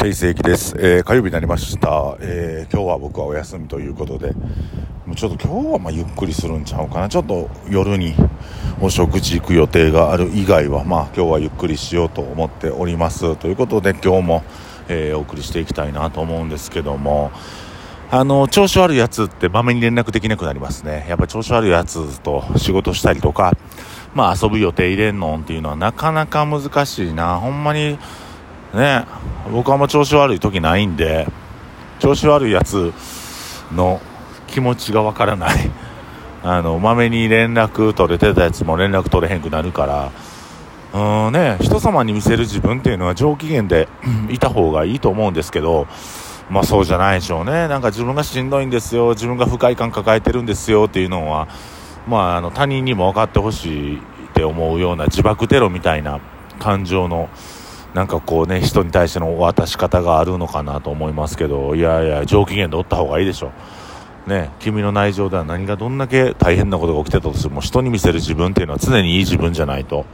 定世紀です、えー火曜日になりました、えー今日は僕はお休みということでちょっと今日はまゆっくりするんちゃうかな。ちょっと夜にお食事行く予定がある以外はまあ今日はゆっくりしようと思っております。ということで今日も、えーお送りしていきたいなと思うんですけどもあの調子悪いやつって場面に連絡できなくなりますね。やっぱ調子悪いやつと仕事したりとかまあ遊ぶ予定入れんのんっていうのはなかなか難しいな。ほんまにね。僕はあんま調子悪い時ないんで調子悪いやつの気持ちがわからない。あのまめに連絡取れてたやつも連絡取れへんくなるから。うんね人様に見せる自分っていうのは上機嫌で いた方がいいと思うんですけどまあそうじゃないでしょうね。なんか自分がしんどいんですよ。自分が不快感抱えてるんですよっていうのはまああの他人にも分かってほしいって思うような自爆テロみたいな感情のなんかこうね人に対しての渡し方があるのかなと思いますけどいやいや上機嫌でおった方がいいでしょね君の内情では何がどんだけ大変なことが起きてたとしても人に見せる自分っていうのは常にいい自分じゃないと。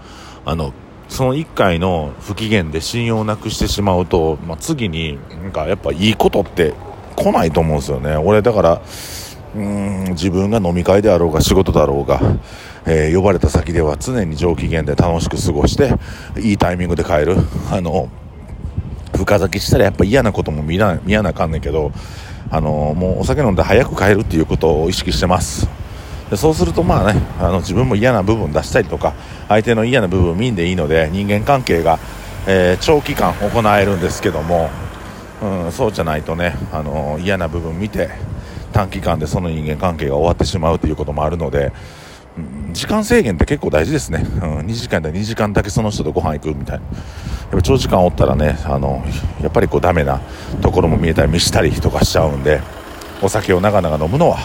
あのその1回の不機嫌で信用をなくしてしまうと、まあ、次になんかやっぱいいことって来ないと思うんですよね。俺だからうん自分が飲み会であろうが仕事だろうが、えー呼ばれた先では常に上機嫌で楽しく過ごしていいタイミングで帰る。あの深酒したらやっぱ嫌なことも見な見やなあかんねんけどあのもうお酒飲んで早く帰るっていうことを意識してます。でそうするとまあねあの自分も嫌な部分出したりとか相手の嫌な部分見んでいいので人間関係が、えー長期間行えるんですけども、うん、そうじゃないとねあの嫌な部分見て短期間でその人間関係が終わってしまうということもあるので、時間制限って結構大事ですね、うん、2時間で2時間だけその人とご飯行くみたいな。やっぱ長時間おったらねあのやっぱりこうダメなところも見えたり見したりとかしちゃうんでお酒を長々飲むのは、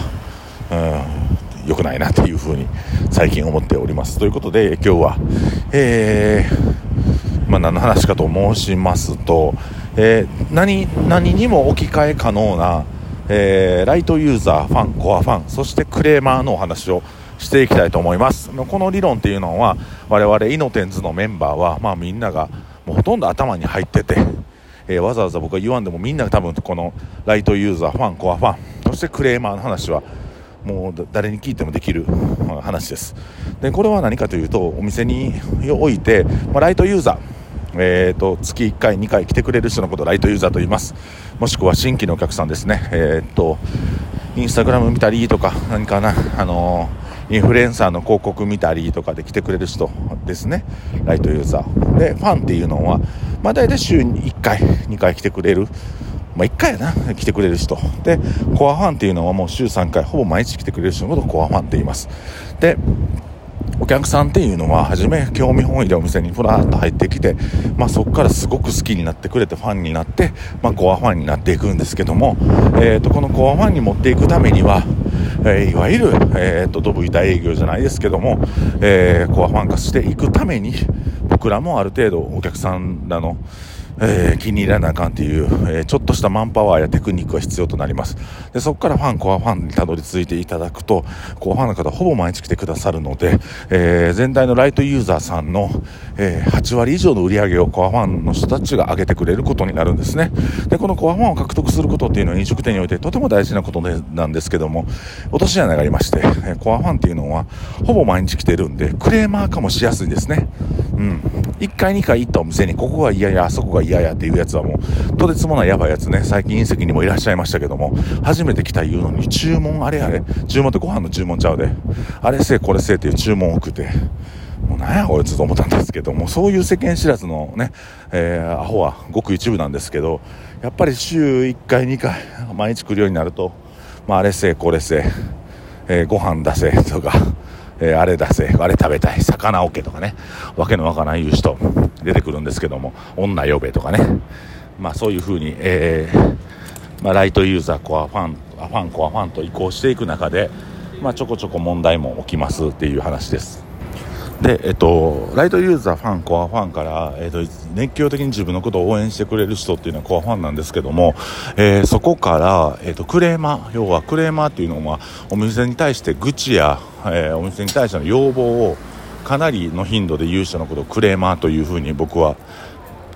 うん、良くないなというふうに最近思っております。ということで今日はえーまあ、何の話かと申しますと、えー何何にも置き換え可能な、えーライトユーザー、ファン、コアファン、そしてクレーマーのお話をしていきたいと思います。この理論っていうのは、我々イノテンズのメンバーは、まあ、みんながもうほとんど頭に入ってて、えーわざわざ僕が言わんでもみんなが多分このライトユーザー、ファン、コアファン、そしてクレーマーの話はもう誰に聞いてもできる話です。でこれは何かというとお店において、まあ、ライトユーザーえー、と月1回、2回来てくれる人のことをライトユーザーと言います。もしくは新規のお客さんですね、えー、とインスタグラム見たりとか何かな、あのーインフルエンサーの広告見たりとかで来てくれる人ですね。ライトユーザー。でファンっていうのは、まあ、大体週に1回、2回来てくれる。まあ、1回やな来てくれる人。でコアファンっていうのはもう週3回ほぼ毎日来てくれる人のことをコアファンって言います。でお客さんっていうのは初め興味本位でお店にふらっと入ってきて、まあ、そこからすごく好きになってくれてファンになって、まあ、コアファンになっていくんですけども、えー、とこのコアファンに持っていくためには、えーいわゆる、えー、とドブ板営業じゃないですけども、えーコアファン化していくために僕らもある程度お客さんらのえー気に入らなあかんっていう、えーちょっとしたマンパワーやテクニックが必要となります。でそこからファンコアファンにたどり着いていただくとコアファンの方ほぼ毎日来てくださるので、えー全体のライトユーザーさんの、え8割以上の売り上げをコアファンの人たちが上げてくれることになるんですね。でこのコアファンを獲得することっていうのは飲食店においてとても大事なことでなんですけども落とし穴がありまして、えコアファンっていうのはほぼ毎日来てるんでクレーマーかもしやすいんですね。うん。1回2回行ったお店にここが嫌やあそこが嫌やっていうやつはもうとてつもないやばいやつね。最近隕石にもいらっしゃいましたけども初めて来た言うのに注文あれあれ。注文ってご飯の注文ちゃうで。あれせえこれせえっていう注文多くて。もうなんやこいつと思ったんですけどもそういう世間知らずのね、えーアホはごく一部なんですけどやっぱり週1回2回 毎日来るようになると、まあ、あれせえこれせええーご飯出せとか、えーあれ出せあれ食べたい魚オケとかねわけのわからん言う人出てくるんですけども女呼べとかね。まあそういうふうに、えーまあ、ライトユーザーコアファンファンコアファンと移行していく中で、まあ、ちょこちょこ問題も起きますっていう話です。で、えっと、ライトユーザー、ファン、コアファンから、えっと、熱狂的に自分のことを応援してくれる人っていうのはコアファンなんですけども、えーそこから、えっと、クレーマー、要はクレーマーっていうのは、お店に対して愚痴や、えーお店に対しての要望をかなりの頻度で言う人のことをクレーマーというふうに僕は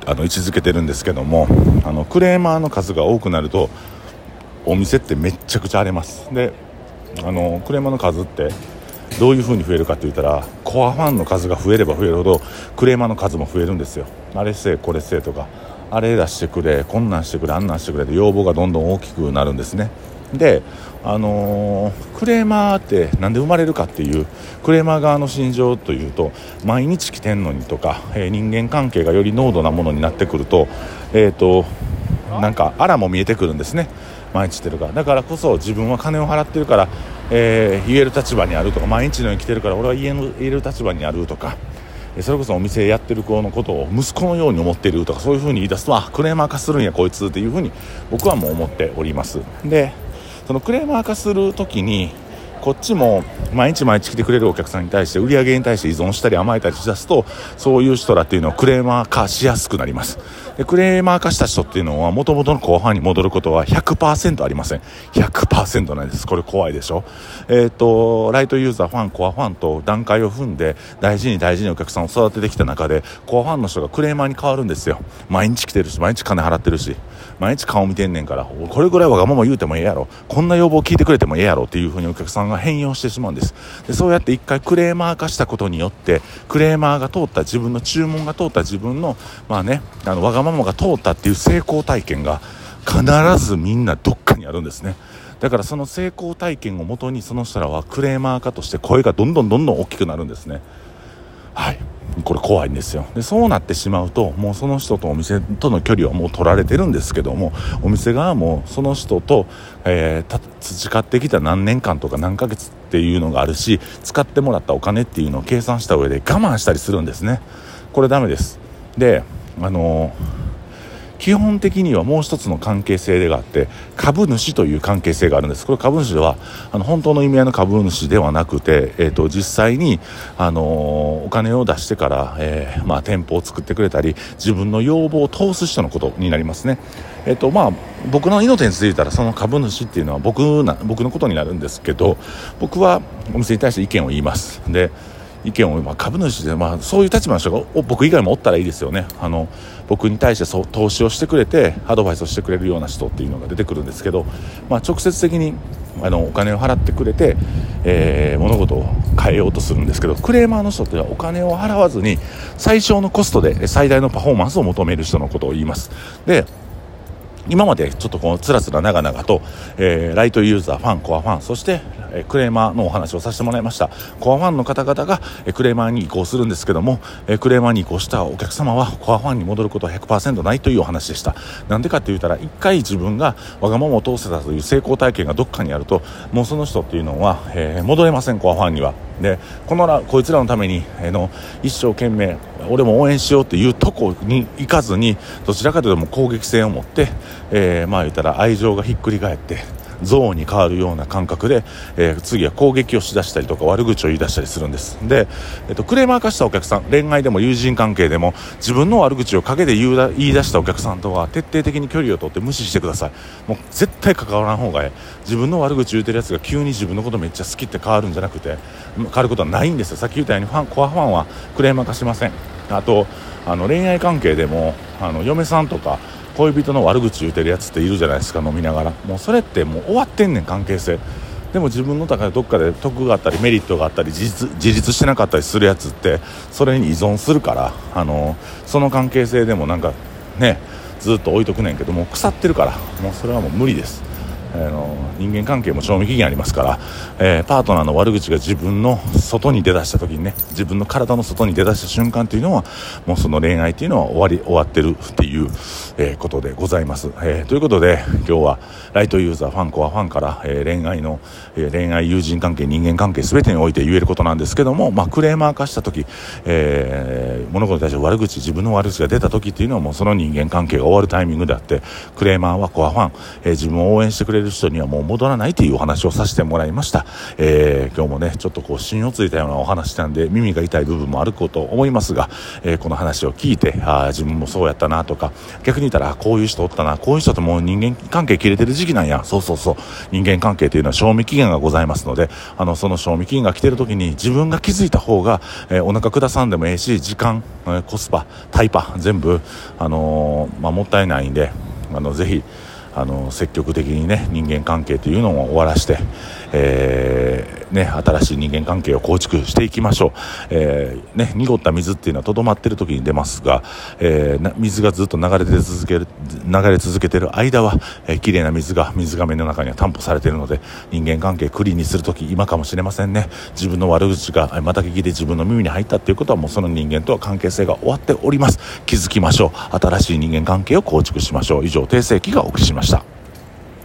あの位置づけてるんですけどもあのクレーマーの数が多くなるとお店ってめっちゃくちゃ荒れます。であのクレーマーの数ってどういう風に増えるかって言ったらコアファンの数が増えれば増えるほどクレーマーの数も増えるんですよ。あれせえこれせえとかあれ出してくれこんなんしてくれあんなんしてくれで要望がどんどん大きくなるんですね。であのー、クレーマーって何で生まれるかっていうクレーマー側の心情というと毎日来てんのにとか、えー、人間関係がより濃度なものになってくると,、えーと、なんかあらも見えてくるんですね。毎日来てるから。だからこそ自分は金を払ってるから、えー、言える立場にあるとか毎日のように来てるから俺は言える立場にあるとかそれこそお店やってる子のことを息子のように思っているとかそういうふうに言い出すとあクレーマー化するんやこいつっていうふうに僕はもう思っております。でそのクレーマー化する時にこっちも毎日毎日来てくれるお客さんに対して売り上げに対して依存したり甘えたりしだすとそういう人らっていうのはクレーマー化しやすくなります。でクレーマー化した人っていうのは元々の後半に戻ることは100%ありません。100%ないです。これ怖いでしょ？えっ、とライトユーザーファンコアファンと段階を踏んで大事に大事にお客さんを育ててきた中でコアファンの人がクレーマーに変わるんですよ。毎日来てるし毎日金払ってるし。毎日顔見てんねんから。これぐらいわがまま言うてもええやろ。こんな要望聞いてくれてもええやろっていうふうにお客さんが変容してしまうんです。でそうやって1回クレーマー化したことによってクレーマーが通った自分の注文が通った自分のまあねあのわがままが通ったっていう成功体験が必ずみんなどっかにあるんですね。だからその成功体験をもとにその人らはクレーマー化として声がどんどんどんどん大きくなるんですね。はい。これ怖いんですよ。でそうなってしまうともうその人とお店との距離はもう取られてるんですけどもお店側もその人と、えー、培ってきた何年間とか何ヶ月っていうのがあるし使ってもらったお金っていうのを計算した上で我慢したりするんですね。これダメです。であのー基本的にはもう一つの関係性があって株主という関係性があるんです。これ株主ではあの本当の意味合いの株主ではなくて、えーと、実際に、あのー、お金を出してから、えー、まあ、店舗を作ってくれたり自分の要望を通す人のことになりますね。えーとまあ、僕の命についたらその株主っていうのは僕な僕のことになるんですけど僕はお店に対して意見を言います。で意見を、まあ、株主で、まあ、そういう立場の人が僕以外もおったらいいですよね。あの僕に対して投資をしてくれてアドバイスをしてくれるような人っていうのが出てくるんですけど、まあ、直接的にあのお金を払ってくれて、えー、物事を変えようとするんですけどクレーマーの人ってはお金を払わずに最小のコストで最大のパフォーマンスを求める人のことを言います。で今までちょっとこのつらつら長々と、えー、ライトユーザー、ファン、コアファン、そして、クレーマーのお話をさせてもらいました。コアファンの方々が、え、クレーマーに移行するんですけども、え、クレーマーに移行したお客様はコアファンに戻ることは100%ないというお話でした。なんでかって言ったら、一回自分がわがままを通せたという成功体験がどっかにあると、もうその人っていうのは、えー、戻れません、コアファンには。でこのらこいつらのために、えー、の一生懸命俺も応援しようっていうとこに行かずにどちらかというとも攻撃性を持って、えー、まあ言ったら愛情がひっくり返って憎悪に変わるような感覚で、えー、次は攻撃をしだしたりとか悪口を言い出したりするんです。で、えーと、クレーマー化したお客さん恋愛でも友人関係でも自分の悪口を陰で言う言い出したお客さんとは徹底的に距離を取って無視してください。もう絶対関わらん方がいい自分の悪口言うてるやつが急に自分のことめっちゃ好きって変わるんじゃなくて変わることはないんですよ。さっき言ったようにファンコアファンはクレーマー化しません。あとあの恋愛関係でもあの嫁さんとか恋人の悪口言うてるやつっているじゃないですか飲みながら。もうそれってもう終わってんねん関係性。でも自分の中でどっかで得があったりメリットがあったり自立自立してなかったりするやつってそれに依存するからあのその関係性でもなんかねずっと置いとくねんけども腐ってるからもうそれはもう無理です。あの人間関係も賞味期限ありますから、えー、パートナーの悪口が自分の外に出だした時にね自分の体の外に出だした瞬間というのはもうその恋愛というのは終わり終わってるっていう、えー、ことでございます、えー、ということで今日はライトユーザーファンコアファンから、え恋愛の、え恋愛友人関係人間関係全てにおいて言えることなんですけども、まあ、クレーマー化した時、え物事に対して悪口自分の悪口が出た時っていうのはもうその人間関係が終わるタイミングであってクレーマーはコアファン、え自分を応援してくれれる人にはもう戻らないというお話をさせてもらいました。えー、今日もね、ちょっとこう、芯をついたようなお話なんで、耳が痛い部分もあること思いますが、えー、この話を聞いて、あ自分もそうやったなとか、逆に言ったら、こういう人おったな、こういう人ともう人間関係切れてる時期なんや。そうそうそう。人間関係というのは賞味期限がございますので、あの、その賞味期限が来てる時に自分が気づいた方が、えー、お腹下さんでもええし、時間、えー、コスパ、タイパ、全部、あのー、まあ、もったいないんで、あの、ぜひ、あの積極的にね人間関係というのを終わらして、え、ね、新しい人間関係を構築していきましょう、えー、ね、濁った水っていうのはとどまっている時に出ますが、えー、水がずっと流れて続ける流れ続けている間は、えー、綺麗な水が水がめの中には担保されているので人間関係クリーンにする時今かもしれませんね。自分の悪口がまた聞きで自分の耳に入ったっていうことはもうその人間とは関係性が終わっております。気づきましょう。新しい人間関係を構築しましょう。以上訂正記がお送りしました。